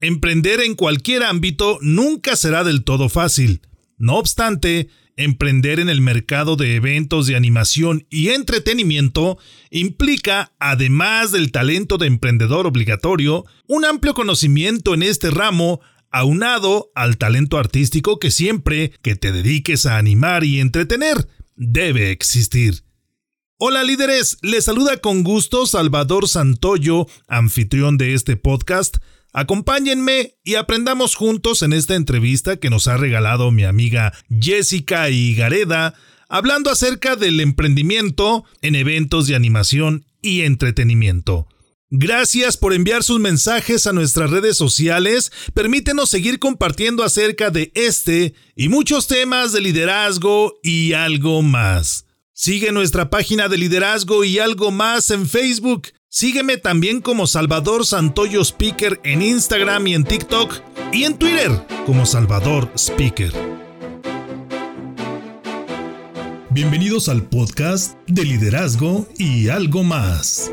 Emprender en cualquier ámbito nunca será del todo fácil. No obstante, emprender en el mercado de eventos de animación y entretenimiento implica, además del talento de emprendedor obligatorio, un amplio conocimiento en este ramo aunado al talento artístico que siempre que te dediques a animar y entretener debe existir. Hola líderes, les saluda con gusto Salvador Santoyo, anfitrión de este podcast, Acompáñenme y aprendamos juntos en esta entrevista que nos ha regalado mi amiga Jessica Igareda, hablando acerca del emprendimiento en eventos de animación y entretenimiento. Gracias por enviar sus mensajes a nuestras redes sociales. Permítenos seguir compartiendo acerca de este y muchos temas de liderazgo y algo más. Sigue nuestra página de liderazgo y algo más en Facebook Sígueme también como Salvador Santoyo Speaker en Instagram y en TikTok y en Twitter como Salvador Speaker. Bienvenidos al podcast de liderazgo y algo más.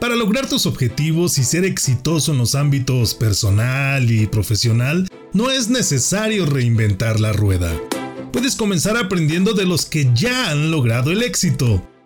Para lograr tus objetivos y ser exitoso en los ámbitos personal y profesional, no es necesario reinventar la rueda. Puedes comenzar aprendiendo de los que ya han logrado el éxito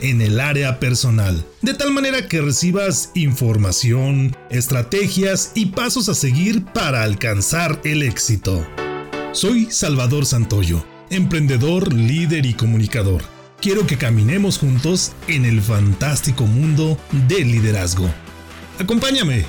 en el área personal, de tal manera que recibas información, estrategias y pasos a seguir para alcanzar el éxito. Soy Salvador Santoyo, emprendedor, líder y comunicador. Quiero que caminemos juntos en el fantástico mundo del liderazgo. Acompáñame.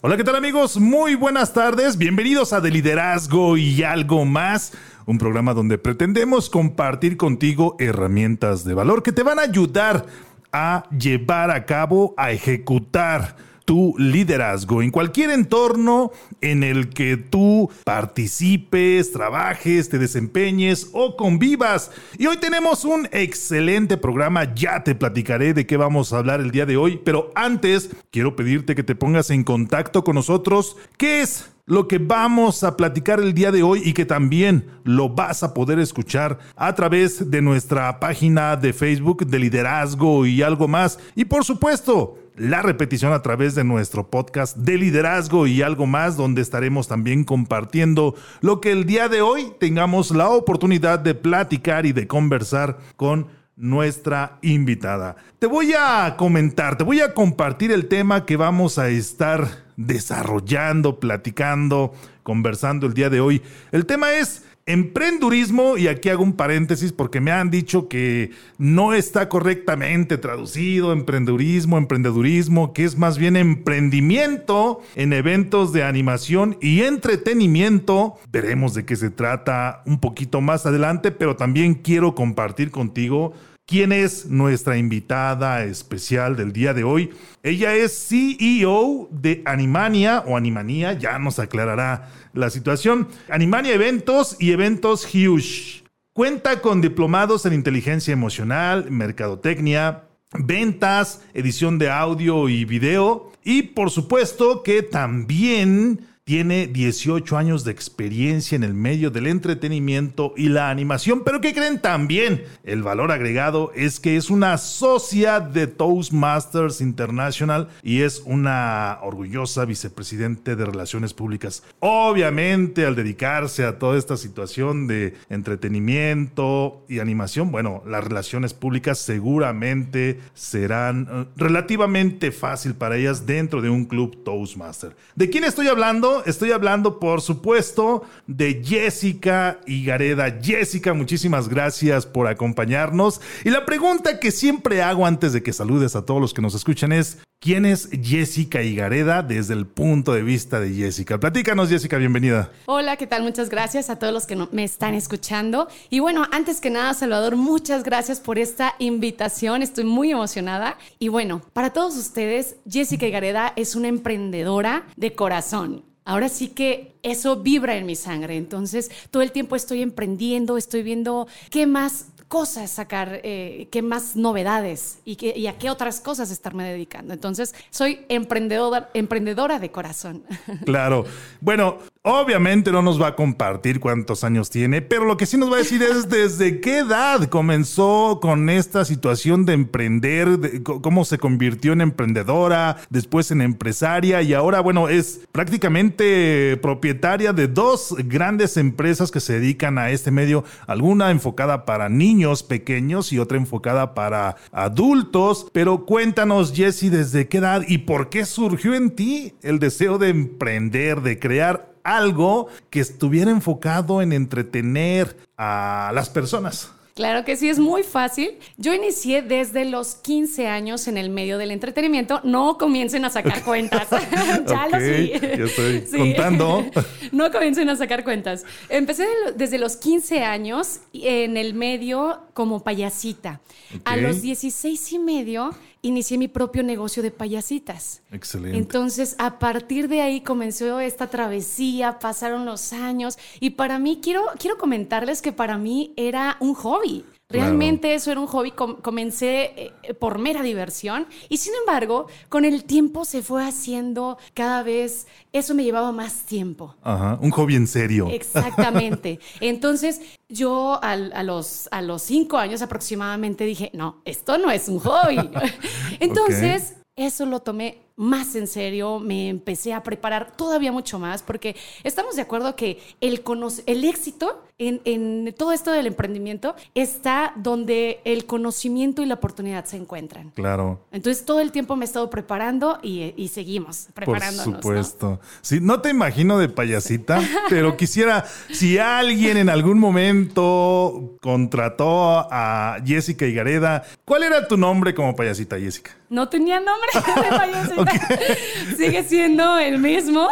Hola, ¿qué tal amigos? Muy buenas tardes. Bienvenidos a De Liderazgo y algo más. Un programa donde pretendemos compartir contigo herramientas de valor que te van a ayudar a llevar a cabo, a ejecutar tu liderazgo en cualquier entorno en el que tú participes, trabajes, te desempeñes o convivas. Y hoy tenemos un excelente programa, ya te platicaré de qué vamos a hablar el día de hoy, pero antes quiero pedirte que te pongas en contacto con nosotros. ¿Qué es? lo que vamos a platicar el día de hoy y que también lo vas a poder escuchar a través de nuestra página de Facebook de liderazgo y algo más. Y por supuesto, la repetición a través de nuestro podcast de liderazgo y algo más, donde estaremos también compartiendo lo que el día de hoy tengamos la oportunidad de platicar y de conversar con nuestra invitada. Te voy a comentar, te voy a compartir el tema que vamos a estar desarrollando, platicando, conversando el día de hoy. El tema es Emprendurismo, y aquí hago un paréntesis porque me han dicho que no está correctamente traducido, emprendurismo, emprendedurismo, que es más bien emprendimiento en eventos de animación y entretenimiento. Veremos de qué se trata un poquito más adelante, pero también quiero compartir contigo quién es nuestra invitada especial del día de hoy. Ella es CEO de Animania o Animania, ya nos aclarará la situación. Animania Eventos y Eventos Huge. Cuenta con diplomados en inteligencia emocional, mercadotecnia, ventas, edición de audio y video y por supuesto que también tiene 18 años de experiencia en el medio del entretenimiento y la animación, pero ¿qué creen también? El valor agregado es que es una socia de Toastmasters International y es una orgullosa vicepresidente de Relaciones Públicas. Obviamente, al dedicarse a toda esta situación de entretenimiento y animación, bueno, las relaciones públicas seguramente serán eh, relativamente fácil para ellas dentro de un club Toastmaster. ¿De quién estoy hablando? Estoy hablando, por supuesto, de Jessica Higareda. Jessica, muchísimas gracias por acompañarnos. Y la pregunta que siempre hago antes de que saludes a todos los que nos escuchan es, ¿Quién es Jessica Higareda desde el punto de vista de Jessica? Platícanos, Jessica, bienvenida. Hola, ¿qué tal? Muchas gracias a todos los que me están escuchando. Y bueno, antes que nada, Salvador, muchas gracias por esta invitación. Estoy muy emocionada. Y bueno, para todos ustedes, Jessica Higareda es una emprendedora de corazón. Ahora sí que eso vibra en mi sangre. Entonces, todo el tiempo estoy emprendiendo, estoy viendo qué más cosas sacar, eh, qué más novedades y, qué, y, a qué otras cosas estarme dedicando. Entonces, soy emprendedora, emprendedora de corazón. Claro. Bueno, obviamente no nos va a compartir cuántos años tiene, pero lo que sí nos va a decir es desde qué edad comenzó con esta situación de emprender, de, cómo se convirtió en emprendedora, después en empresaria y ahora, bueno, es prácticamente propietaria de dos grandes empresas que se dedican a este medio, alguna enfocada para niños, niños pequeños y otra enfocada para adultos. Pero cuéntanos, Jesse, desde qué edad y por qué surgió en ti el deseo de emprender, de crear algo que estuviera enfocado en entretener a las personas. Claro que sí, es muy fácil. Yo inicié desde los 15 años en el medio del entretenimiento. No comiencen a sacar cuentas. ya lo sí. Yo estoy contando. no comiencen a sacar cuentas. Empecé desde los 15 años en el medio como payasita. Okay. A los 16 y medio inicié mi propio negocio de payasitas. Excelente. Entonces, a partir de ahí comenzó esta travesía, pasaron los años y para mí, quiero, quiero comentarles que para mí era un hobby. Realmente claro. eso era un hobby, comencé eh, por mera diversión y sin embargo, con el tiempo se fue haciendo cada vez, eso me llevaba más tiempo. Ajá, un hobby en serio. Exactamente. Entonces, yo al, a, los, a los cinco años aproximadamente dije, no, esto no es un hobby. Entonces, okay. eso lo tomé más en serio, me empecé a preparar todavía mucho más, porque estamos de acuerdo que el, el éxito en, en, todo esto del emprendimiento está donde el conocimiento y la oportunidad se encuentran. Claro. Entonces todo el tiempo me he estado preparando y, y seguimos preparándonos. Por supuesto. ¿no? Sí, no te imagino de payasita, pero quisiera, si alguien en algún momento contrató a Jessica Higareda, ¿cuál era tu nombre como payasita, Jessica? No tenía nombre de payasita. Sigue siendo el mismo.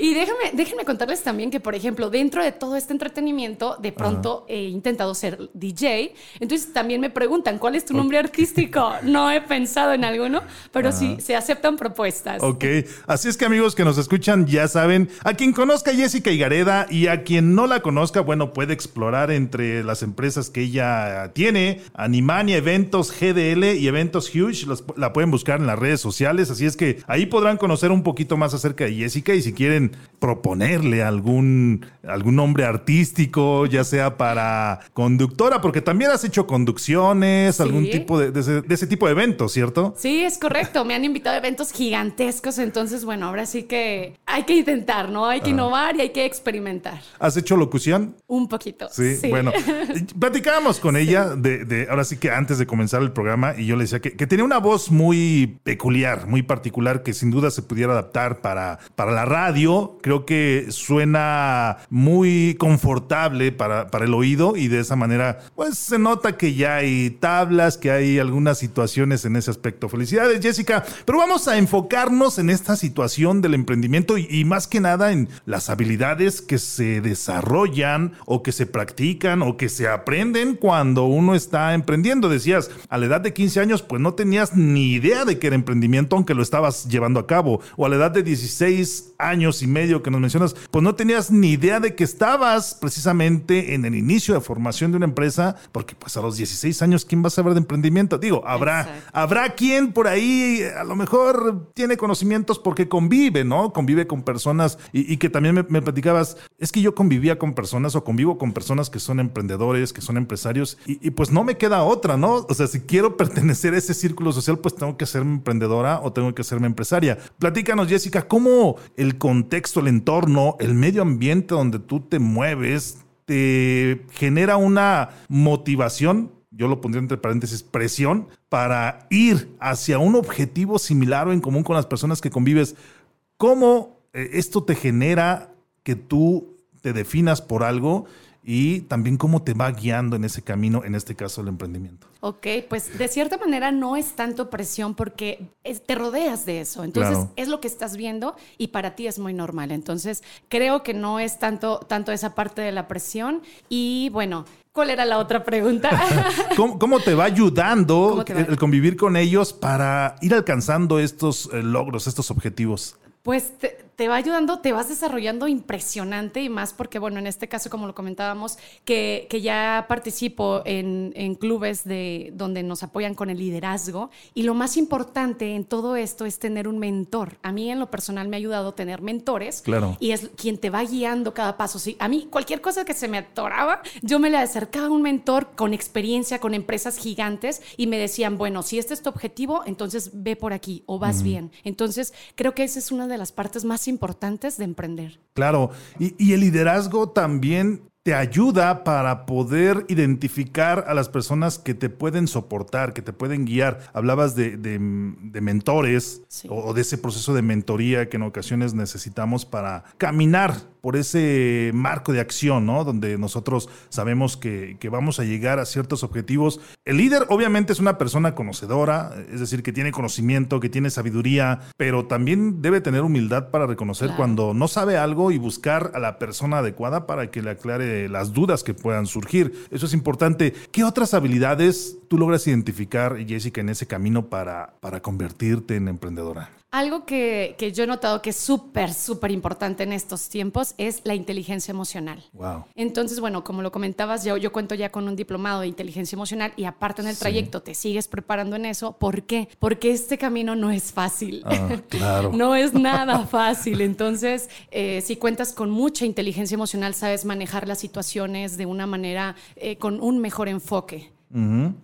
Y déjame, déjenme contarles también que, por ejemplo, dentro de todo este entretenimiento, de pronto Ajá. he intentado ser DJ. Entonces también me preguntan, ¿cuál es tu nombre okay. artístico? No he pensado en alguno, pero Ajá. sí se aceptan propuestas. Ok. Así es que amigos que nos escuchan ya saben, a quien conozca a Jessica Higareda y a quien no la conozca, bueno, puede explorar entre las empresas que ella tiene, Animania, Eventos GDL y Eventos Huge. Los, la pueden buscar en las redes sociales. Así es que ahí podrán conocer un poquito más acerca de Jessica y si quieren proponerle algún, algún nombre artístico, ya sea para conductora, porque también has hecho conducciones, sí. algún tipo de, de, ese, de, ese, tipo de eventos, ¿cierto? Sí, es correcto. Me han invitado a eventos gigantescos, entonces, bueno, ahora sí que hay que intentar, ¿no? Hay que innovar y hay que experimentar. ¿Has hecho locución? Un poquito. Sí, sí. bueno. Platicábamos con sí. ella de, de, ahora sí que antes de comenzar el programa y yo le decía que, que tenía una voz muy peculiar, muy particular, que sin duda se pudiera adaptar para, para la radio. Creo que suena muy confortable para, para el oído y de esa manera, pues se nota que ya hay tablas, que hay algunas situaciones en ese aspecto. Felicidades, Jessica. Pero vamos a enfocarnos en esta situación del emprendimiento y, y más que nada en las habilidades que se desarrollan o que se practican o que se aprenden cuando uno está emprendiendo. Decías, a la edad de 15 años, pues no tenías ni idea de que era emprendimiento, aunque lo estabas llevando a cabo. O a la edad de 16 años y medio que nos mencionas, pues no tenías ni idea de que estabas precisamente en el inicio de formación de una empresa, porque pues a los 16 años, ¿quién va a saber de emprendimiento? Digo, habrá, habrá quien por ahí a lo mejor tiene conocimientos porque convive, ¿no? Convive con personas y, y que también me, me, platicabas, es que yo convivía con personas o convivo con personas que son emprendedores, que son empresarios y, y pues no me queda otra, ¿no? O sea, si quiero pertenecer a ese círculo social, pues tengo que ser emprendedora o tengo que serme empresaria. Platícanos, Jessica, ¿cómo el contexto, el entorno, el medio ambiente donde tú te mueves te genera una motivación yo lo pondría entre paréntesis, presión para ir hacia un objetivo similar o en común con las personas que convives. ¿Cómo eh, esto te genera que tú te definas por algo y también cómo te va guiando en ese camino, en este caso el emprendimiento. Ok, pues de cierta manera no es tanto presión porque te rodeas de eso. Entonces es lo que estás viendo y para ti es muy normal. Entonces creo que no es tanto, tanto esa parte de la presión. Y bueno, ¿cuál era la otra pregunta? ¿Cómo, te va ayudando el convivir con ellos para ir alcanzando estos eh, logros, estos objetivos? Pues te, va ayudando, te vas desarrollando impresionante y más porque, bueno, en este caso, como lo comentábamos, que, que ya participo en, en, clubes de, donde nos apoyan con el liderazgo y lo más importante en todo esto es tener un mentor. A mí en lo personal me ha ayudado tener mentores claro. y es quien te va guiando cada paso. Sí, a mí cualquier cosa que se me atoraba, yo me le acercaba a un mentor con experiencia, con empresas gigantes y me decían, bueno, si este es tu objetivo, entonces ve por aquí o vas bien. Entonces, creo que esa es una de las partes más importantes de emprender. Claro, y, y el liderazgo también te ayuda para poder identificar a las personas que te pueden soportar, que te pueden guiar. Hablabas de, mentores o de ese proceso de mentoría que en ocasiones necesitamos para caminar por ese marco de acción, ¿no? Donde nosotros sabemos que, que, vamos a llegar a ciertos objetivos. El líder obviamente es una persona conocedora, es decir, que tiene conocimiento, que tiene sabiduría, pero también debe tener humildad para reconocer cuando no sabe algo y buscar a la persona adecuada para que le aclare las dudas que puedan surgir. Eso es importante. ¿Qué otras habilidades tú logras identificar, Jessica, en ese camino para, para convertirte en emprendedora? Algo que, yo he notado que es súper, súper importante en estos tiempos es la inteligencia emocional. Wow. Entonces, bueno, como lo comentabas, yo, yo cuento ya con un diplomado de inteligencia emocional y aparte en el trayecto te sigues preparando en eso. ¿Por qué? Porque este camino no es fácil. Ah, claro. no es nada fácil. Entonces, eh, si cuentas con mucha inteligencia emocional, sabes manejar las situaciones de una manera eh, con un mejor enfoque.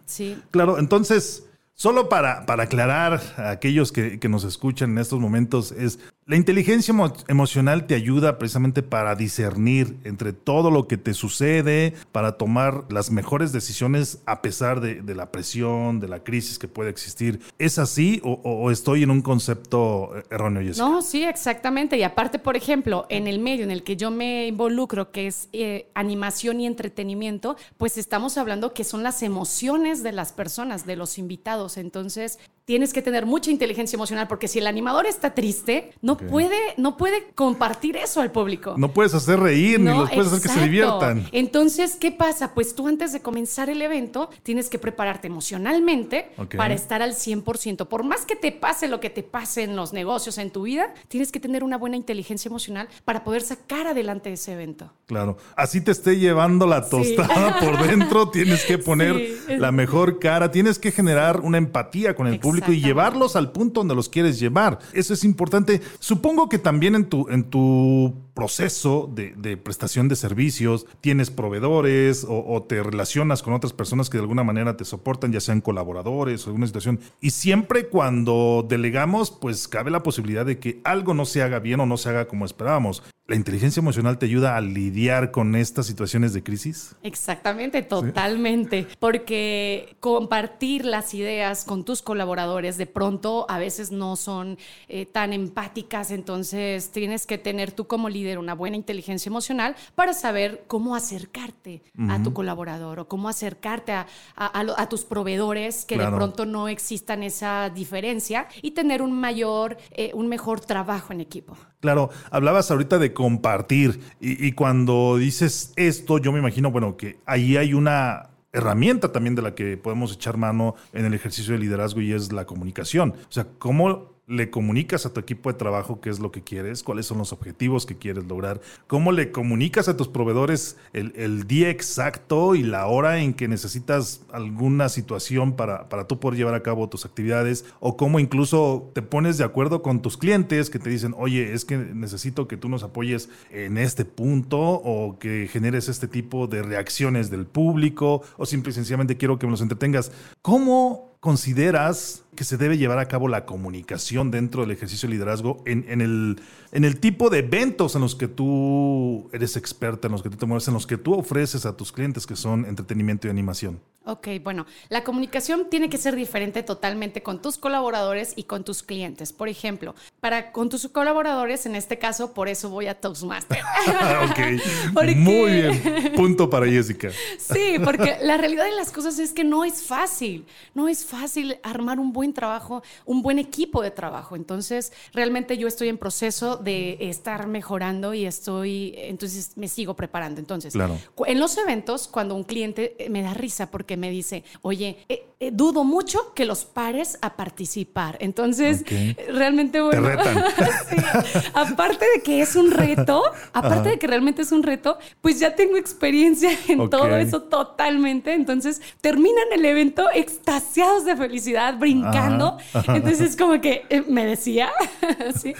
Sí. Claro, entonces Solo para, para aclarar a aquellos que, que, nos escuchan en estos momentos, es la inteligencia emocional te ayuda precisamente para discernir entre todo lo que te sucede, para tomar las mejores decisiones a pesar de, la presión, de la crisis que puede existir. ¿Es así o, estoy en un concepto erróneo? No, sí, exactamente. Y aparte, por ejemplo, en el medio en el que yo me involucro, que es eh, animación y entretenimiento, pues estamos hablando que son las emociones de las personas, de los invitados. Entonces, tienes que tener mucha inteligencia emocional porque si el animador está triste, no, puede, no puede compartir eso al público. No puedes hacer reír ni los puedes hacer que se diviertan. Entonces, ¿qué pasa? Pues tú antes de comenzar el evento tienes que prepararte emocionalmente para estar al 100%. Por más que te pase lo que te pase en los negocios, en tu vida, tienes que tener una buena inteligencia emocional para poder sacar adelante ese evento. Claro. Así te esté llevando la tostada por dentro, tienes que poner la mejor cara, tienes que generar una empatía con el público y llevarlos al punto donde los quieres llevar. Eso es importante. Supongo que también en tu, en tu proceso de, prestación de servicios tienes proveedores o, o, te relacionas con otras personas que de alguna manera te soportan, ya sean colaboradores o alguna situación. Y siempre cuando delegamos, pues cabe la posibilidad de que algo no se haga bien o no se haga como esperábamos. ¿La inteligencia emocional te ayuda a lidiar con estas situaciones de crisis? Exactamente, totalmente. Porque compartir las ideas con tus colaboradores de pronto a veces no son eh, tan empáticas, entonces tienes que tener tú como líder una buena inteligencia emocional para saber cómo acercarte a tu colaborador o cómo acercarte a, tus proveedores, que de pronto no existan esa diferencia y tener un mayor, eh, un mejor trabajo en equipo. Claro, hablabas ahorita de compartir y, cuando dices esto, yo me imagino, bueno, que ahí hay una herramienta también de la que podemos echar mano en el ejercicio de liderazgo y es la comunicación. O sea, cómo le comunicas a tu equipo de trabajo qué es lo que quieres, cuáles son los objetivos que quieres lograr, cómo le comunicas a tus proveedores el, día exacto y la hora en que necesitas alguna situación para, para tú poder llevar a cabo tus actividades, o cómo incluso te pones de acuerdo con tus clientes que te dicen, oye, es que necesito que tú nos apoyes en este punto o que generes este tipo de reacciones del público o simple y sencillamente quiero que me los entretengas. ¿Cómo consideras que se debe llevar a cabo la comunicación dentro del ejercicio de liderazgo en, en, el, en el tipo de eventos en los que tú eres experta, en los que tú te mueves, en los que tú ofreces a tus clientes que son entretenimiento y animación? Ok, bueno, la comunicación tiene que ser diferente totalmente con tus colaboradores y con tus clientes. Por ejemplo, para con tus colaboradores, en este caso, por eso voy a Toastmaster. ok, muy bien. Punto para Jessica. sí, porque la realidad de las cosas es que no es fácil. No es fácil armar un buen trabajo, un buen equipo de trabajo. Entonces, realmente yo estoy en proceso de estar mejorando y estoy, entonces me sigo preparando. Entonces, claro. en los eventos, cuando un cliente me da risa porque me dice, oye, eh, eh, dudo mucho que los pares a participar. Entonces, realmente, bueno, aparte de que es un reto, aparte de que realmente es un reto, pues ya tengo experiencia en todo eso totalmente. Entonces, terminan el evento extasiados de felicidad, brincando. Entonces, como que eh, me decía, ¿sí?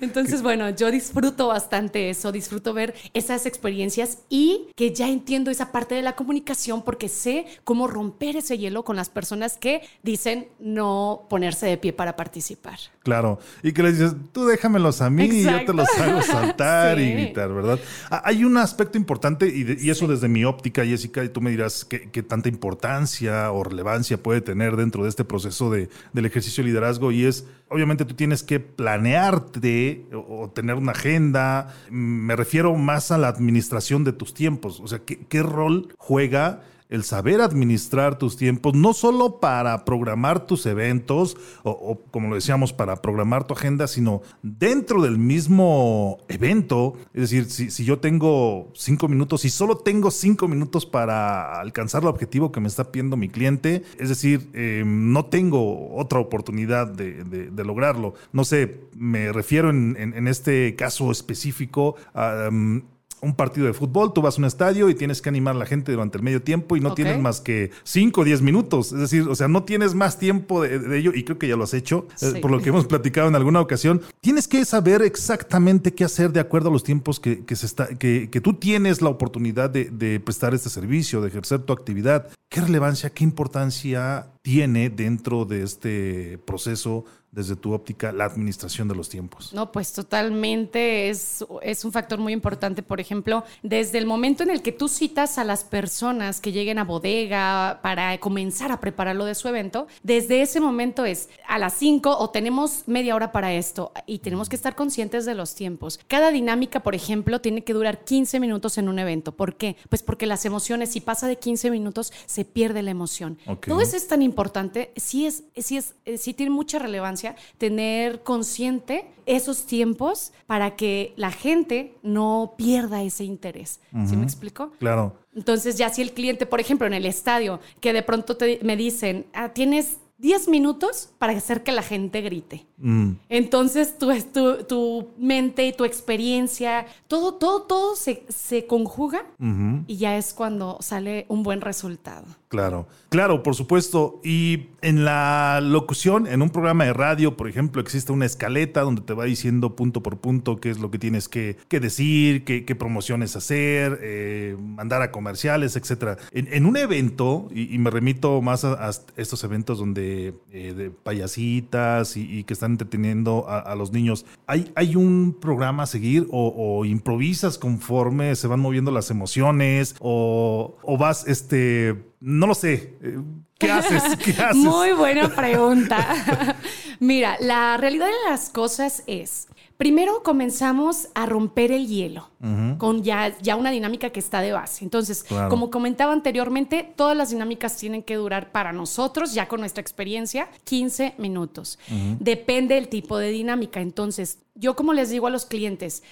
Entonces, bueno, yo disfruto bastante eso, disfruto ver esas experiencias y que ya entiendo esa parte de la comunicación porque sé cómo cómo romper ese hielo con las personas que dicen no ponerse de pie para participar. Claro, y que les dices, tú déjamelos a mí y yo te los hago saltar y gritar, ¿verdad? Ah, hay un aspecto importante, y, eso desde mi óptica, Jessica, y tú me dirás qué, tanta importancia o relevancia puede tener dentro de este proceso de, del ejercicio de liderazgo, y es, obviamente tú tienes que planearte o, tener una agenda, me refiero más a la administración de tus tiempos, o sea, ¿qué, qué rol juega? El saber administrar tus tiempos, no solo para programar tus eventos o, como lo decíamos, para programar tu agenda, sino dentro del mismo evento. Es decir, si, yo tengo cinco minutos y solo tengo cinco minutos para alcanzar el objetivo que me está pidiendo mi cliente, es decir, em, no tengo otra oportunidad de, lograrlo. No sé, me refiero en, este caso específico a... un partido de fútbol, tú vas a un estadio y tienes que animar a la gente durante el medio tiempo y no tienes más que 5 o 10 minutos. Es decir, o sea, no tienes más tiempo de, ello y creo que ya lo has hecho, eh, por lo que hemos platicado en alguna ocasión. Tienes que saber exactamente qué hacer de acuerdo a los tiempos que, se está, que, que, tú tienes la oportunidad de, de prestar este servicio, de ejercer tu actividad. ¿Qué relevancia, qué importancia tiene dentro de este proceso desde tu óptica la administración de los tiempos? No, pues totalmente es, es un factor muy importante. Por ejemplo, desde el momento en el que tú citas a las personas que lleguen a bodega para comenzar a preparar lo de su evento, desde ese momento es a las 5 o tenemos media hora para esto y tenemos que estar conscientes de los tiempos. Cada dinámica, por ejemplo, tiene que durar 15 minutos en un evento. ¿Por qué? Pues porque las emociones, si pasa de 15 minutos, se pierde la emoción. Todo eso es tan importante, sí, es, sí, es, sí tiene mucha relevancia tener consciente esos tiempos para que la gente no pierda ese interés. ¿Sí me explico? Claro. Entonces, ya si el cliente, por ejemplo, en el estadio, que de pronto me dicen, ah, tienes 10 minutos para hacer que la gente grite. Mm. Entonces, tu, tu, tu, mente y tu experiencia, todo, todo, todo se, se conjuga y ya es cuando sale un buen resultado. Claro, claro, por supuesto. Y en la locución, en un programa de radio, por ejemplo, existe una escaleta donde te va diciendo punto por punto qué es lo que tienes que, decir, qué, promociones hacer, eh, mandar a comerciales, etc. En, un evento, y, me remito más a, estos eventos donde eh, de payasitas y, que están entreteniendo a, los niños, ¿hay, ¿hay un programa a seguir o, improvisas conforme se van moviendo las emociones o, o vas este no lo sé. ¿Qué haces? ¿Qué haces? Muy buena pregunta. Mira, la realidad de las cosas es, primero comenzamos a romper el hielo con ya, ya una dinámica que está de base. Entonces, como comentaba anteriormente, todas las dinámicas tienen que durar para nosotros, ya con nuestra experiencia, 15 minutos. Depende del tipo de dinámica. Entonces, yo como les digo a los clientes,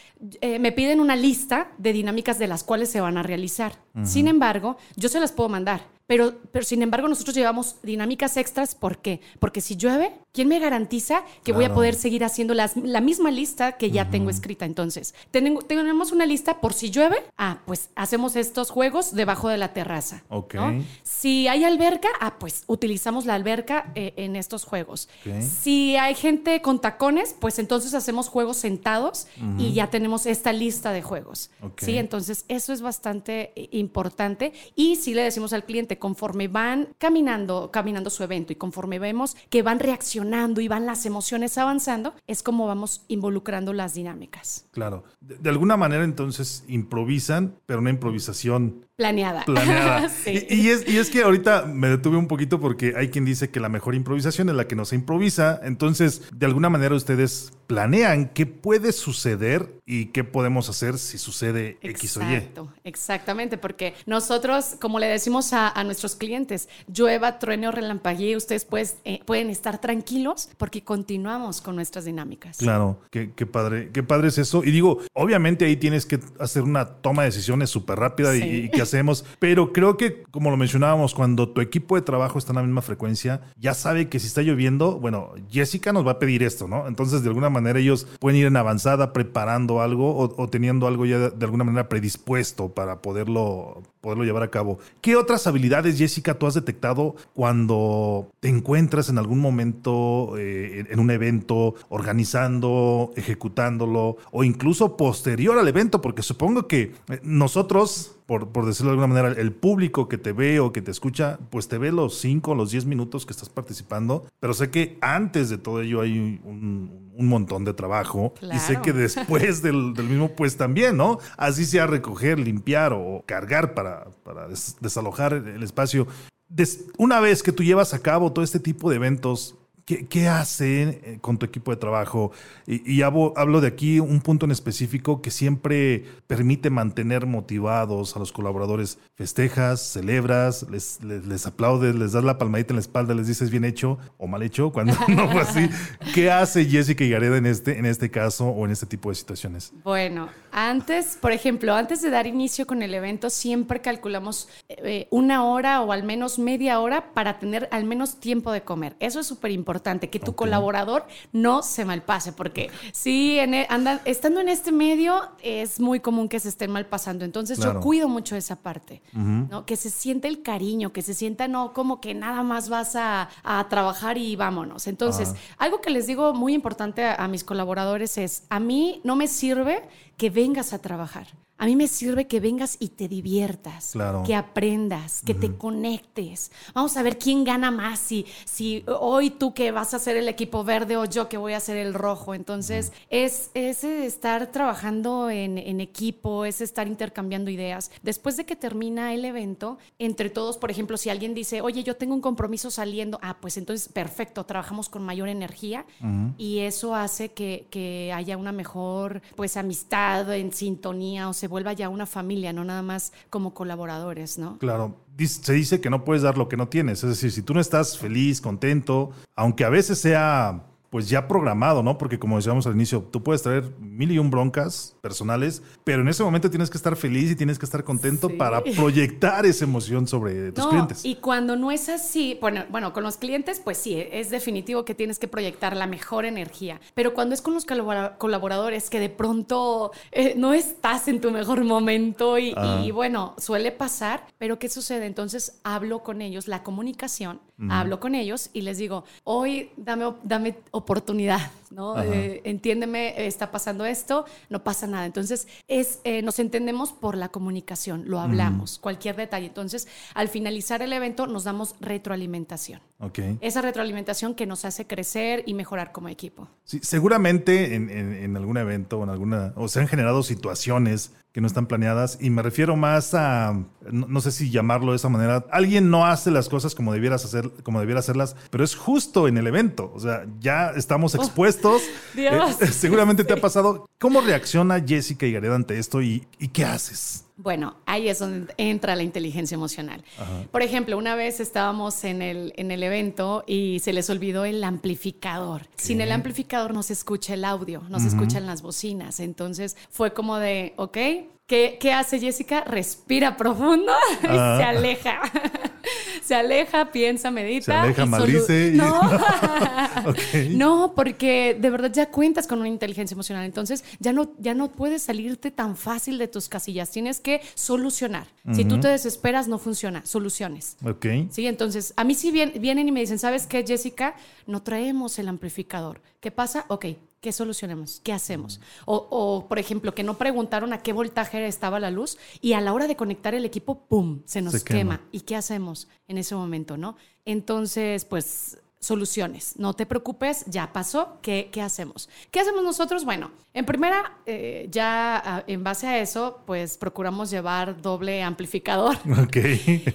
eh, me piden una lista de dinámicas de las cuales se van a realizar. Sin embargo, yo se las puedo mandar. Pero, pero sin embargo, nosotros llevamos dinámicas extras. ¿Por qué? Porque si llueve, ¿quién me garantiza que voy a poder seguir haciendo las, la misma lista que ya tengo escrita? Entonces, tenemos una lista por si llueve. Ah, pues hacemos estos juegos debajo de la terraza. Ok. Si hay alberca, ah, pues utilizamos la alberca eh, en estos juegos. Si hay gente con tacones, pues entonces hacemos juegos sentados y ya tenemos esta lista de juegos. Sí, entonces eso es bastante eh, importante y si le decimos al cliente conforme van caminando, caminando su evento y conforme vemos que van reaccionando y van las emociones avanzando, es como vamos involucrando las dinámicas. Claro. De, alguna manera entonces improvisan, pero una improvisación planeada. Planeada. y, es, y es que ahorita me detuve un poquito porque hay quien dice que la mejor improvisación es la que no se improvisa. Entonces, de alguna manera ustedes planean qué puede suceder y qué podemos hacer si sucede X o Y. Exacto, exactamente, porque nosotros, como le decimos a, nuestros clientes, llueva, truene o relampaguee, ustedes pues, eh, pueden estar tranquilos porque continuamos con nuestras dinámicas. Claro, qué, padre, qué padre es eso. Y digo, obviamente ahí tienes que hacer una toma de decisiones súper rápida y, y qué pero creo que, como lo mencionábamos, cuando tu equipo de trabajo está en la misma frecuencia, ya sabe que si está lloviendo, bueno, Jessica nos va a pedir esto, ¿no? Entonces, de alguna manera ellos pueden ir en avanzada preparando algo o, teniendo algo ya de, alguna manera predispuesto para poderlo, poderlo llevar a cabo. ¿Qué otras habilidades, Jessica, tú has detectado cuando te encuentras en algún momento eh, en un evento, organizando, ejecutándolo o incluso posterior al evento? Porque supongo que eh, nosotros por, decirlo de alguna manera, el público que te ve o que te escucha, pues te ve los 5, los 10 minutos que estás participando, pero sé que antes de todo ello hay un, montón de trabajo y sé que después del, mismo, pues también, ¿no? Así sea recoger, limpiar o cargar para, para desalojar el espacio. una vez que tú llevas a cabo todo este tipo de eventos, ¿Qué, ¿Qué, hacen eh, con tu equipo de trabajo? Y, hablo, de aquí un punto en específico que siempre permite mantener motivados a los colaboradores. Festejas, celebras, les, les, aplaudes, les das la palmadita en la espalda, les dices bien hecho o mal hecho cuando no fue así. ¿Qué hace Jessica Gareda en este, en este caso o en este tipo de situaciones? Bueno, antes, por ejemplo, antes de dar inicio con el evento, siempre calculamos eh, una hora o al menos media hora para tener al menos tiempo de comer. Eso es súper importante que tu colaborador no se malpase, porque sí, en e, estando en este medio es muy común que se estén malpasando. Entonces yo cuido mucho esa parte, ¿no? Que se siente el cariño, que se sienta no como que nada más vas a, trabajar y vámonos. Entonces, algo que les digo muy importante a mis colaboradores es, a mí no me sirve que vengas a trabajar. A mí me sirve que vengas y te diviertas, que aprendas, que te conectes. Vamos a ver quién gana más, si, si hoy tú que vas a ser el equipo verde o yo que voy a ser el rojo. Entonces, es, es, estar trabajando en, en, equipo, es estar intercambiando ideas. Después de que termina el evento, entre todos, por ejemplo, si alguien dice, oye, yo tengo un compromiso saliendo, ah, pues entonces, perfecto, trabajamos con mayor energía y eso hace que, que haya una mejor, pues, amistad en sintonía o se vuelva ya una familia, no nada más como colaboradores, ¿no? Claro, se dice que no puedes dar lo que no tienes, es decir, si tú no estás feliz, contento, aunque a veces sea pues ya programado, ¿no? Porque como decíamos al inicio, tú puedes traer mil y un broncas personales, pero en ese momento tienes que estar feliz y tienes que estar contento para proyectar esa emoción sobre tus clientes. Y cuando no es así, bueno, bueno, con los clientes, pues sí, es definitivo que tienes que proyectar la mejor energía, pero cuando es con los colaboradores que de pronto eh, no estás en tu mejor momento y, y, bueno, suele pasar, pero ¿qué sucede? Entonces hablo con ellos, la comunicación hablo con ellos y les digo, hoy dame, dame oportunidad, ¿no? Eh, entiéndeme, está pasando esto, no pasa nada. Entonces, es, eh, nos entendemos por la comunicación, lo hablamos, cualquier detalle. Entonces, al finalizar el evento, nos damos retroalimentación. Okay. Esa retroalimentación que nos hace crecer y mejorar como equipo. Sí, seguramente en, en algún evento o en alguna, o se han generado situaciones que no están planeadas y me refiero más a no, sé si llamarlo de esa manera alguien no hace las cosas como debieras hacer como debiera hacerlas pero es justo en el evento o sea ya estamos oh, expuestos. Eh, seguramente te ha pasado. Cómo reacciona Jessica y Gareda ante esto y, y qué haces bueno, ahí es donde entra la inteligencia emocional. Por ejemplo, una vez estábamos en el, en el evento y se les olvidó el amplificador. Sin el amplificador no se escucha el audio, no se escuchan las bocinas. Entonces fue como de, ok, ¿qué, qué hace Jessica? Respira profundo y se aleja. se aleja, piensa, medita. Se aleja, maldice. No. no, porque de verdad ya cuentas con una inteligencia emocional. Entonces ya no, ya no puedes salirte tan fácil de tus casillas. Tienes que solucionar. Si tú te desesperas, no funciona. Soluciones. Ok. Sí, entonces a mí sí vienen y me dicen, ¿sabes qué, Jessica? No traemos el amplificador. ¿Qué pasa? Ok, ¿qué solucionemos? ¿Qué hacemos? O, o, por ejemplo, que no preguntaron a qué voltaje estaba la luz y a la hora de conectar el equipo, ¡pum!, se nos Se quema. quema. ¿Y qué hacemos en ese momento, no? Entonces, pues soluciones. No te preocupes, ya pasó. ¿Qué, qué hacemos? ¿Qué hacemos nosotros? Bueno, en primera, eh, ya ah, en base a eso, pues procuramos llevar doble amplificador. Ok.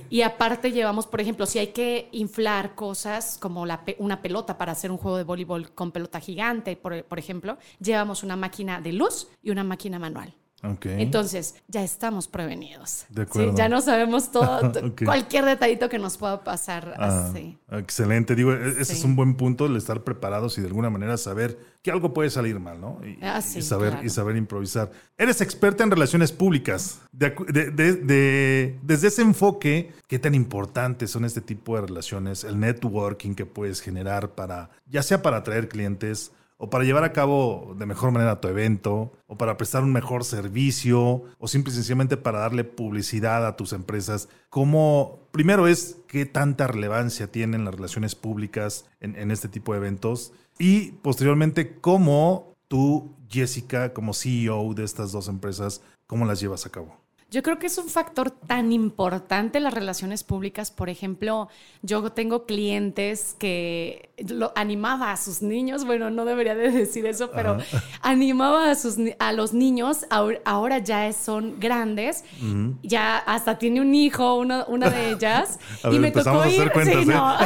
Y aparte llevamos, por ejemplo, si hay que inflar cosas como la pe- una pelota para hacer un juego de voleibol con pelota gigante, por, por ejemplo, llevamos una máquina de luz y una máquina manual. Ok. Entonces, ya estamos prevenidos. De ¿sí? acuerdo. Ya no sabemos todo, cualquier detallito que nos pueda pasar Ah, así. Excelente. Digo, e- ese es Sí. un buen punto, el estar preparados y de alguna manera saber que algo puede salir mal, ¿no? Y, Ah, y sí, saber, claro. y saber improvisar. Eres experta en relaciones públicas. De- de- desde ese enfoque, ¿qué tan importantes son este tipo de relaciones? El networking que puedes generar para, ya sea para atraer clientes o para llevar a cabo de mejor manera tu evento, o para prestar un mejor servicio, o simple y sencillamente para darle publicidad a tus empresas. ¿Cómo, primero es qué tanta relevancia tienen las relaciones públicas en, en este tipo de eventos? Y posteriormente, cómo tú, Jessica, como CEO de estas dos empresas, cómo las llevas a cabo? Yo creo que es un factor tan importante las relaciones públicas. Por ejemplo, yo tengo clientes que lo, animaba a sus niños, bueno, no debería de decir eso, pero animaba a, sus, a los niños, ahor- ahora ya son grandes, ya hasta tiene un hijo, una, una de ellas, A y ver, me tocó a ir. cuentas, sí, ¿eh? no.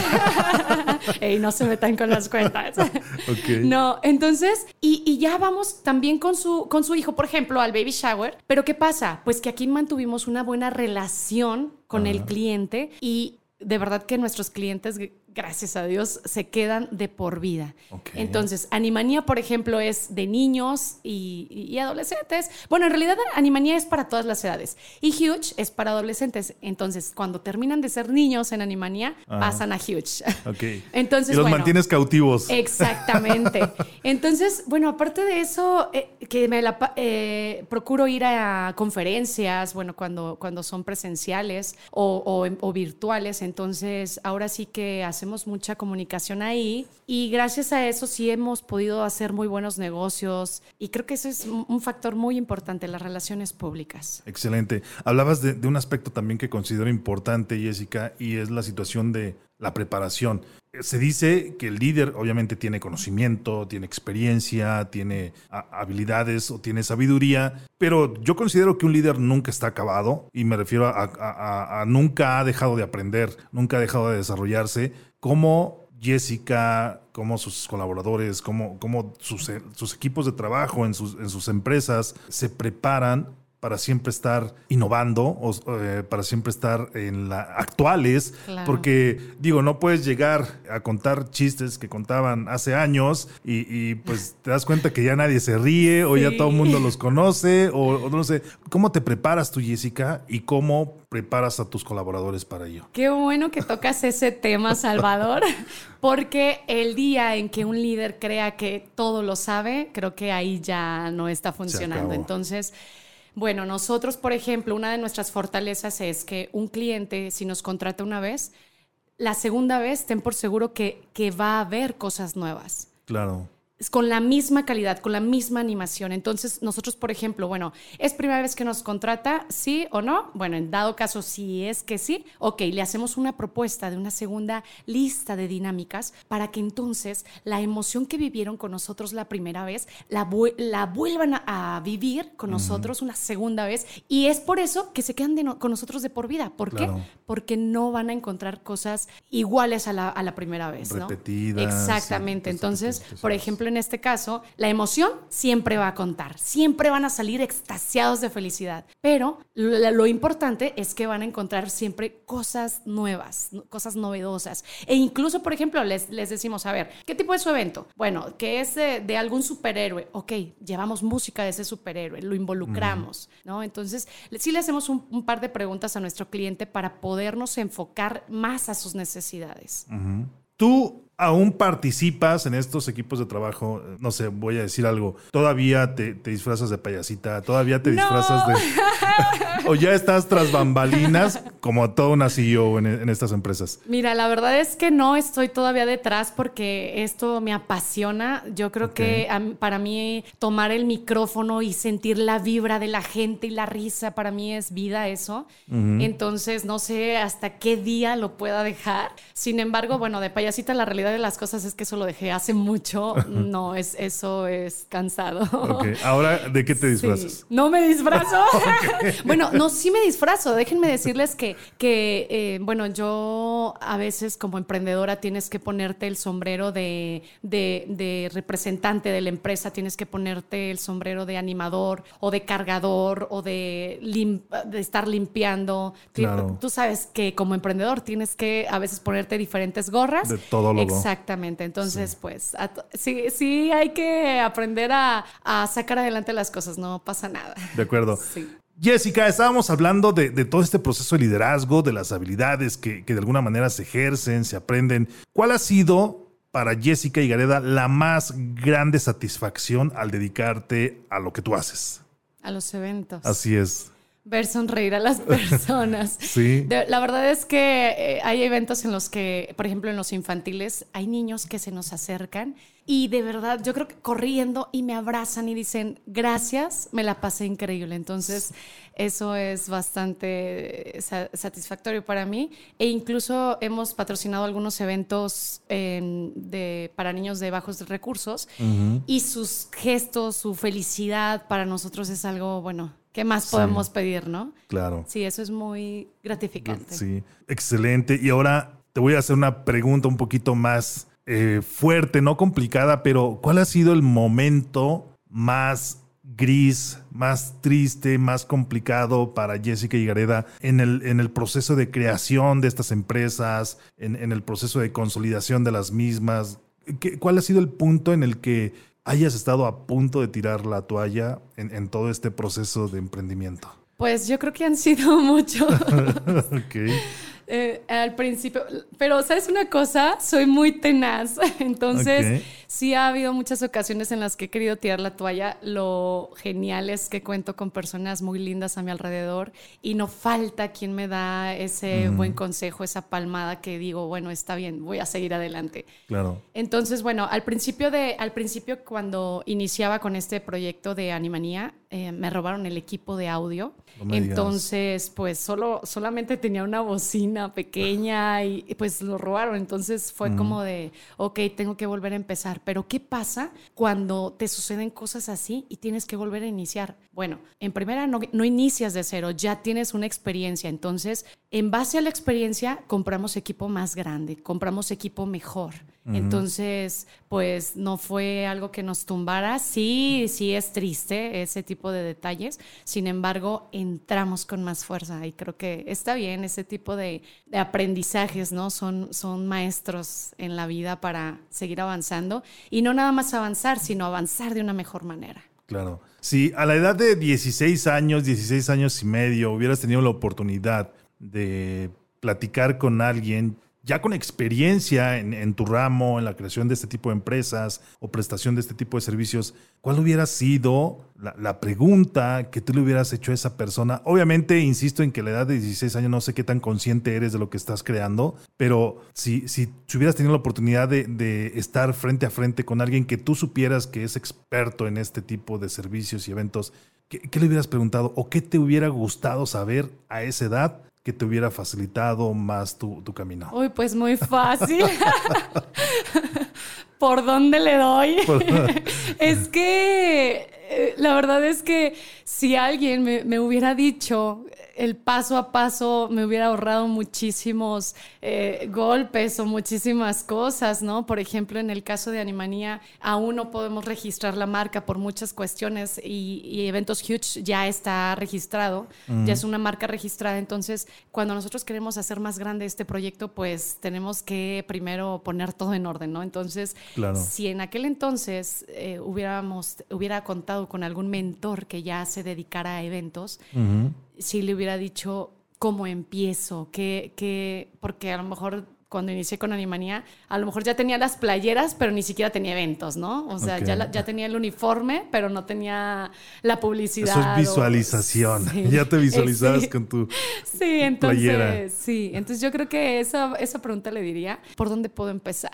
Ey, no se metan con las cuentas. Ok. No, entonces, y, y ya vamos también con su, con su hijo, por ejemplo, al baby shower. Pero ¿qué pasa? Pues que aquí mantuvimos una buena relación con el cliente y de verdad que nuestros clientes, gracias a Dios, se quedan de por vida. Ok. Entonces, Animanía, por ejemplo, es de niños y, y adolescentes. Bueno, en realidad Animanía es para todas las edades y Huge es para adolescentes. Entonces, cuando terminan de ser niños en Animanía, pasan a Huge. Ok. Entonces, y los bueno. mantienes cautivos. Exactamente. Entonces, bueno, aparte de eso, eh, que me la eh, procuro ir a conferencias, bueno, cuando, cuando son presenciales o, o o virtuales. Entonces, ahora sí que hacemos mucha comunicación ahí y gracias a eso sí hemos podido hacer muy buenos negocios y creo que eso es un factor muy importante, las relaciones públicas. Excelente. Hablabas de, un aspecto también que considero importante, Jessica, y es la situación de la preparación. Se dice que el líder obviamente tiene conocimiento, tiene experiencia, tiene habilidades o tiene sabiduría, pero yo considero que un líder nunca está acabado y me refiero a- a nunca ha dejado de aprender, nunca ha dejado de desarrollarse. ¿Cómo Jessica, como sus colaboradores, como, como sus, sus equipos de trabajo en sus, en sus empresas se preparan para siempre estar innovando o eh, para siempre estar en la actuales Claro. porque digo no puedes llegar a contar chistes que contaban hace años y, y, pues te das cuenta que ya nadie se ríe o ya todo el mundo los conoce o, o no sé cómo te preparas tú Jessica y cómo preparas a tus colaboradores para ello Qué bueno que tocas ese tema, Salvador, porque el día en que un líder crea que todo lo sabe, creo que ahí ya no está funcionando. Entonces, bueno, nosotros, por ejemplo, una de nuestras fortalezas es que un cliente, si nos contrata una vez, la segunda vez, ten por seguro que, que va a haber cosas nuevas. Claro con la misma calidad, con la misma animación. Entonces, nosotros, por ejemplo, bueno, ¿es primera vez que nos contrata? ¿Sí o no? Bueno, en dado caso, si es que sí, ok, le hacemos una propuesta de una segunda lista de dinámicas para que entonces la emoción que vivieron con nosotros la primera vez la, vu- la vuelvan a, a vivir con nosotros una segunda vez. Y es por eso que se quedan de no- con nosotros de por vida. ¿Por Claro. qué? Porque no van a encontrar cosas iguales a la, a la primera vez. ¿no? Repetidas, Exactamente. sí, Entonces, por ejemplo, en este caso, la emoción siempre va a contar, siempre van a salir extasiados de felicidad, pero lo, lo importante es que van a encontrar siempre cosas nuevas, cosas novedosas. E incluso, por ejemplo, les, les decimos, a ver, ¿qué tipo es su evento? Bueno, que es de, de algún superhéroe. Ok, llevamos música de ese superhéroe, lo involucramos, ¿no? Entonces, sí le hacemos un, un par de preguntas a nuestro cliente para podernos enfocar más a sus necesidades. ¿Tú aún participas en estos equipos de trabajo? No sé, voy a decir algo. ¿Todavía te, te disfrazas de payasita? ¿Todavía te No. disfrazas de, o ya estás tras bambalinas como toda una CEO en, en, estas empresas? Mira, la verdad es que no estoy todavía detrás porque esto me apasiona. Yo creo que para mí tomar el micrófono y sentir la vibra de la gente y la risa, para mí es vida eso. Entonces, no sé hasta qué día lo pueda dejar. Sin embargo, bueno, de payasita la realidad de las cosas es que eso lo dejé hace mucho. No, es, eso es cansado. Ahora, ¿de qué te disfrazas? No me disfrazo. bueno, no, sí me disfrazo. Déjenme decirles que, que eh, bueno, yo a veces como emprendedora tienes que ponerte el sombrero de, de, representante de la empresa, tienes que ponerte el sombrero de animador o de cargador o de, de estar limpiando. Tú sabes que como emprendedor tienes que a veces ponerte diferentes gorras. De todo lo Exactamente. Entonces, pues sí, sí hay que aprender a, a sacar adelante las cosas, no pasa nada. De acuerdo. Jessica, estábamos hablando de, todo este proceso de liderazgo, de las habilidades que, de alguna manera se ejercen, se aprenden. ¿Cuál ha sido para Jessica y Gareda la más grande satisfacción al dedicarte a lo que tú haces? A los eventos. Así es ver sonreír a las personas. sí. la verdad es que eh, hay eventos en los que, por ejemplo, en los infantiles, hay niños que se nos acercan y de verdad, yo creo que corriendo y me abrazan y dicen, gracias, me la pasé increíble. Entonces, eso es bastante satisfactorio para mí. E incluso hemos patrocinado algunos eventos de, para niños de bajos recursos y sus gestos, su felicidad para nosotros es algo, bueno, ¿Qué más podemos pedir, no? Claro. Sí, eso es muy gratificante. Sí, excelente. Y ahora te voy a hacer una pregunta un poquito más eh, fuerte, no complicada, pero ¿cuál ha sido el momento más gris, más triste, más complicado para Jessica y Gareda en el, en el proceso de creación de estas empresas, en, el proceso de consolidación de las mismas? ¿Cuál ha sido el punto en el que hayas estado a punto de tirar la toalla en, todo este proceso de emprendimiento? Pues yo creo que han sido muchos. okay. Eh, al principio, pero sabes una cosa, soy muy tenaz, entonces sí ha habido muchas ocasiones en las que he querido tirar la toalla. Lo genial es que cuento con personas muy lindas a mi alrededor y no falta quien me da ese buen consejo, esa palmada que digo, bueno, está bien, voy a seguir adelante. Claro. Entonces, bueno, al principio de, al principio cuando iniciaba con este proyecto de Animanía, eh, me robaron el equipo de audio. Entonces, pues solo, solamente tenía una bocina pequeña y, pues lo robaron. Entonces fue como de, ok, tengo que volver a empezar. Pero ¿qué pasa cuando te suceden cosas así y tienes que volver a iniciar? Bueno, en primera no, no inicias de cero, ya tienes una experiencia. Entonces, en base a la experiencia, compramos equipo más grande, compramos equipo mejor. Entonces, pues no fue algo que nos tumbara. Sí, sí es triste ese tipo de detalles. Sin embargo, entramos con más fuerza y creo que está bien ese tipo de, aprendizajes, ¿no? Son, son maestros en la vida para seguir avanzando y no nada más avanzar, sino avanzar de una mejor manera. Claro. Si a la edad de 16 años, 16 años y medio, hubieras tenido la oportunidad de platicar con alguien ya con experiencia en, tu ramo, en la creación de este tipo de empresas o prestación de este tipo de servicios, ¿cuál hubiera sido la, pregunta que tú le hubieras hecho a esa persona? Obviamente, insisto en que la edad de 16 años no sé qué tan consciente eres de lo que estás creando, pero si, si, hubieras tenido la oportunidad de, estar frente a frente con alguien que tú supieras que es experto en este tipo de servicios y eventos, ¿qué, qué le hubieras preguntado o qué te hubiera gustado saber a esa edad? Que te hubiera facilitado más tu, camino? Uy, pues muy fácil. ¿Por dónde le doy? es que eh, la verdad es que si alguien me, me hubiera dicho el paso a paso me hubiera ahorrado muchísimos eh, golpes o muchísimas cosas, ¿no? Por ejemplo, en el caso de Animanía, aún no podemos registrar la marca por muchas cuestiones y, Eventos Huge ya está registrado, ya es una marca registrada. Entonces, cuando nosotros queremos hacer más grande este proyecto, pues tenemos que primero poner todo en orden, ¿no? Entonces, si en aquel entonces eh, hubiéramos, hubiera contado con algún mentor que ya se dedicara a eventos, si le hubiera dicho cómo empiezo, que, porque a lo mejor cuando inicié con Animanía, a lo mejor ya tenía las playeras, pero ni siquiera tenía eventos, ¿no? O sea, ya, ya tenía el uniforme, pero no tenía la publicidad. Eso es visualización. ya te visualizabas con tu sí, entonces, Sí, entonces yo creo que esa, esa pregunta le diría, ¿por dónde puedo empezar?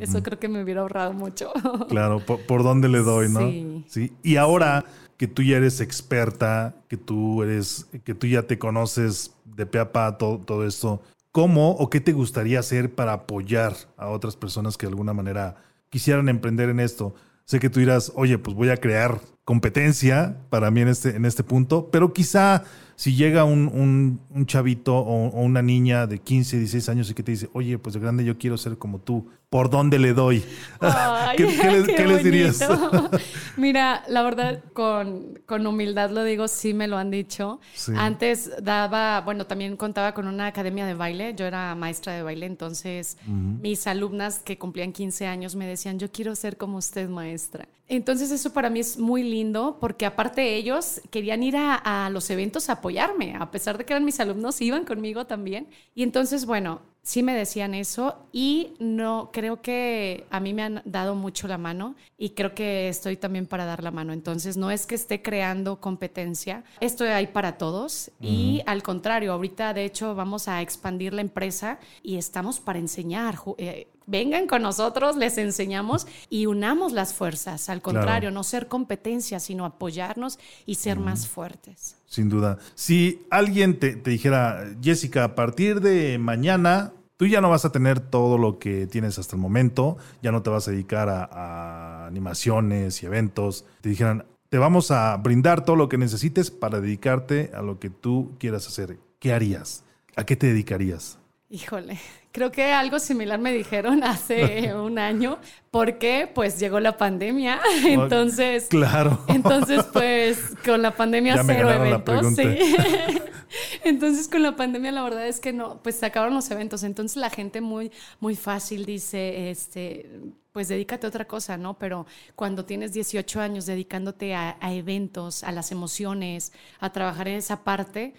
Eso creo que me hubiera ahorrado mucho. Claro, por, dónde le doy, ¿no? Sí. sí. Y ahora que tú ya eres experta, que tú eres, que tú ya te conoces de pe a pa todo, todo esto, ¿cómo o qué te gustaría hacer para apoyar a otras personas que de alguna manera quisieran emprender en esto? Sé que tú dirás, oye, pues voy a crear competencia para mí en este, en este punto, pero quizá si llega un, chavito o, una niña de 15, 16 años y que te dice, oye, pues de grande yo quiero ser como tú, ¿por dónde le doy? ¿Qué, les, dirías? Mira, la verdad, con, con, humildad lo digo, sí me lo han dicho. Antes daba, bueno, también contaba con una academia de baile, yo era maestra de baile, entonces mis alumnas que cumplían 15 años me decían, yo quiero ser como usted, maestra. Entonces eso para mí es muy lindo porque aparte ellos querían ir a, a los eventos a apoyarme, a pesar de que eran mis alumnos, iban conmigo también. Y entonces, bueno, sí me decían eso y no creo que a mí me han dado mucho la mano y creo que estoy también para dar la mano. Entonces, no es que esté creando competencia, esto hay para todos y al contrario, ahorita de hecho vamos a expandir la empresa y estamos para enseñar. Eh, vengan con nosotros, les enseñamos y unamos las fuerzas. Al contrario, no ser competencia, sino apoyarnos y ser más fuertes. Sin duda. Si alguien te, dijera, Jessica, a partir de mañana, tú ya no vas a tener todo lo que tienes hasta el momento, ya no te vas a dedicar a, a animaciones y eventos, te dijeran, te vamos a brindar todo lo que necesites para dedicarte a lo que tú quieras hacer. ¿Qué harías? ¿A qué te dedicarías? Híjole, creo que algo similar me dijeron hace un año, porque pues llegó la pandemia, entonces... Claro. Entonces pues con la pandemia cero eventos, sí. Entonces con la pandemia la verdad es que no, pues se acabaron los eventos, entonces la gente muy, muy fácil dice, este, pues dedícate a otra cosa, ¿no? Pero cuando tienes 18 años dedicándote a, a eventos, a las emociones, a trabajar en esa parte,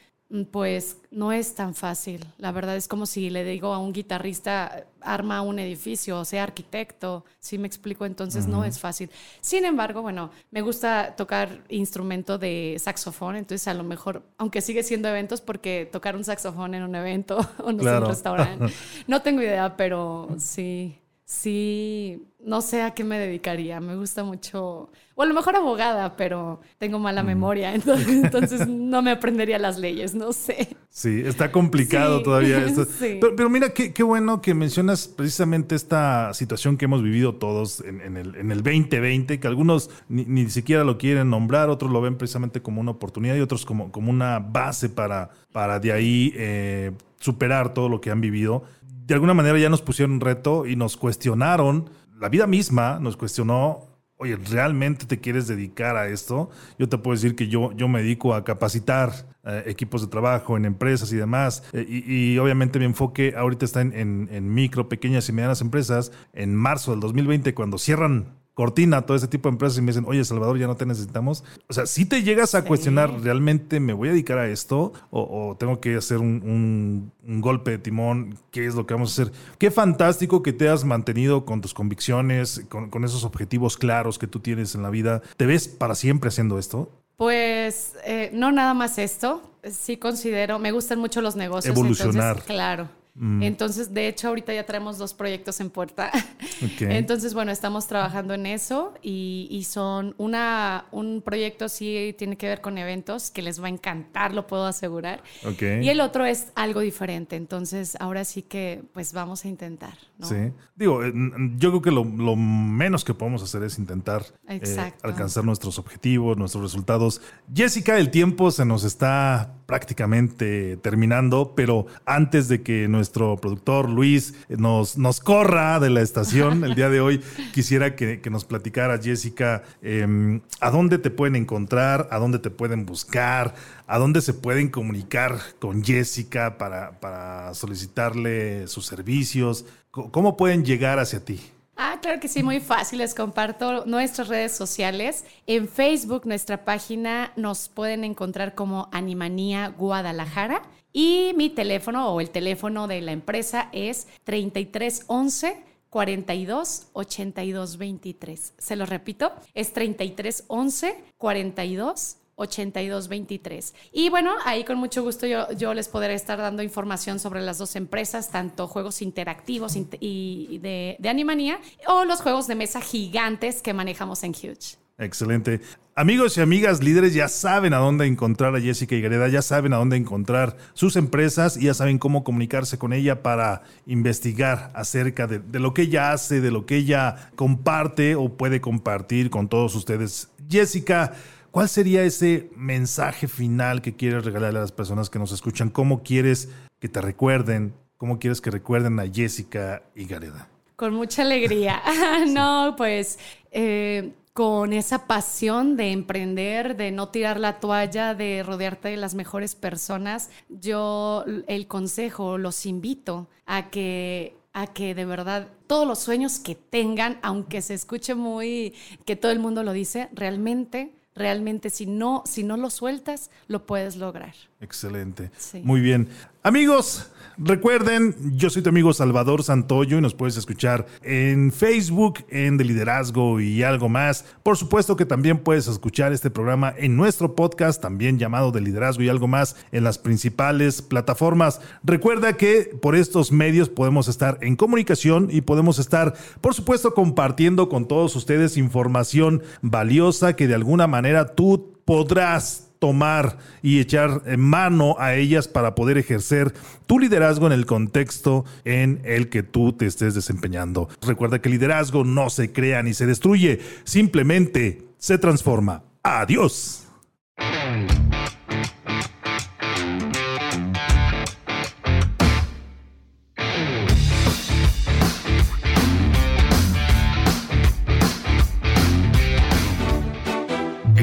pues no es tan fácil. La verdad es como si le digo a un guitarrista, arma un edificio, o sea arquitecto, si me explico, entonces no es fácil. Sin embargo, bueno, me gusta tocar instrumento de saxofón, entonces a lo mejor, aunque sigue siendo eventos, porque tocar un saxofón en un evento o en un restaurante, no tengo idea, pero sí, sí, no sé a qué me dedicaría. Me gusta mucho, o a lo mejor abogada, pero tengo mala mm. memoria, entonces, no me aprendería las leyes, no sé. Sí, está complicado todavía. Esto. Pero, mira, qué, bueno que mencionas precisamente esta situación que hemos vivido todos en, el, en el 2020, que algunos ni, siquiera lo quieren nombrar, otros lo ven precisamente como una oportunidad y otros como, como una base para, para de ahí eh, superar todo lo que han vivido de alguna manera ya nos pusieron un reto y nos cuestionaron, la vida misma nos cuestionó, oye, ¿realmente te quieres dedicar a esto? Yo te puedo decir que yo, yo me dedico a capacitar eh, equipos de trabajo en empresas y demás, eh, y, obviamente mi enfoque ahorita está en, en micro, pequeñas y medianas empresas. En marzo del 2020, cuando cierran Cortina, todo ese tipo de empresas y me dicen, oye, Salvador, ya no te necesitamos. O sea, si te llegas a cuestionar, ¿realmente me voy a dedicar a esto? ¿O, tengo que hacer un, golpe de timón? ¿Qué es lo que vamos a hacer? Qué fantástico que te has mantenido con tus convicciones, con, esos objetivos claros que tú tienes en la vida. ¿Te ves para siempre haciendo esto? Pues eh, no nada más esto. Sí considero, me gustan mucho los negocios. Evolucionar. claro. Mm. Entonces, de hecho, ahorita ya traemos dos proyectos en puerta. Entonces, bueno, estamos trabajando en eso y, son una, un proyecto sí tiene que ver con eventos que les va a encantar, lo puedo asegurar. Y el otro es algo diferente. Entonces, ahora sí que pues vamos a intentar. Sí. Digo, eh, yo creo que lo, menos que podemos hacer es intentar eh, alcanzar nuestros objetivos, nuestros resultados. Jessica, el tiempo se nos está prácticamente terminando, pero antes de que nuestro productor Luis nos, nos corra de la estación el día de hoy, quisiera que, nos platicara, Jessica, em, a dónde te pueden encontrar, a dónde te pueden buscar, a dónde se pueden comunicar con Jessica para, para solicitarle sus servicios, cómo pueden llegar hacia ti. Ah, claro que sí, muy fácil. Les comparto nuestras redes sociales. En Facebook, nuestra página, nos pueden encontrar como Animanía Guadalajara. Y mi teléfono o el teléfono de la empresa es 3311 42 82 23. Se lo repito, es 3311 42 8223. Y bueno, ahí con mucho gusto yo, yo, les podré estar dando información sobre las dos empresas, tanto juegos interactivos y de, de Animanía o los juegos de mesa gigantes que manejamos en Huge. Excelente. Amigos y amigas líderes ya saben a dónde encontrar a Jessica Gareda, ya saben a dónde encontrar sus empresas y ya saben cómo comunicarse con ella para investigar acerca de, lo que ella hace, de lo que ella comparte o puede compartir con todos ustedes. Jessica, ¿Cuál sería ese mensaje final que quieres regalarle a las personas que nos escuchan? ¿Cómo quieres que te recuerden? ¿Cómo quieres que recuerden a Jessica y Gareda? Con mucha alegría. no, pues eh, con esa pasión de emprender, de no tirar la toalla, de rodearte de las mejores personas, yo el consejo, los invito a que a que de verdad todos los sueños que tengan, aunque se escuche muy que todo el mundo lo dice, realmente realmente si no, si no lo sueltas, lo puedes lograr. Excelente. Muy bien. Amigos, recuerden, yo soy tu amigo Salvador Santoyo y nos puedes escuchar en Facebook, en De Liderazgo y algo más. Por supuesto que también puedes escuchar este programa en nuestro podcast, también llamado De Liderazgo y algo más, en las principales plataformas. Recuerda que por estos medios podemos estar en comunicación y podemos estar, por supuesto, compartiendo con todos ustedes información valiosa que de alguna manera tú podrás tomar y echar mano a ellas para poder ejercer tu liderazgo en el contexto en el que tú te estés desempeñando. Recuerda que el liderazgo no se crea ni se destruye, simplemente se transforma. Adiós.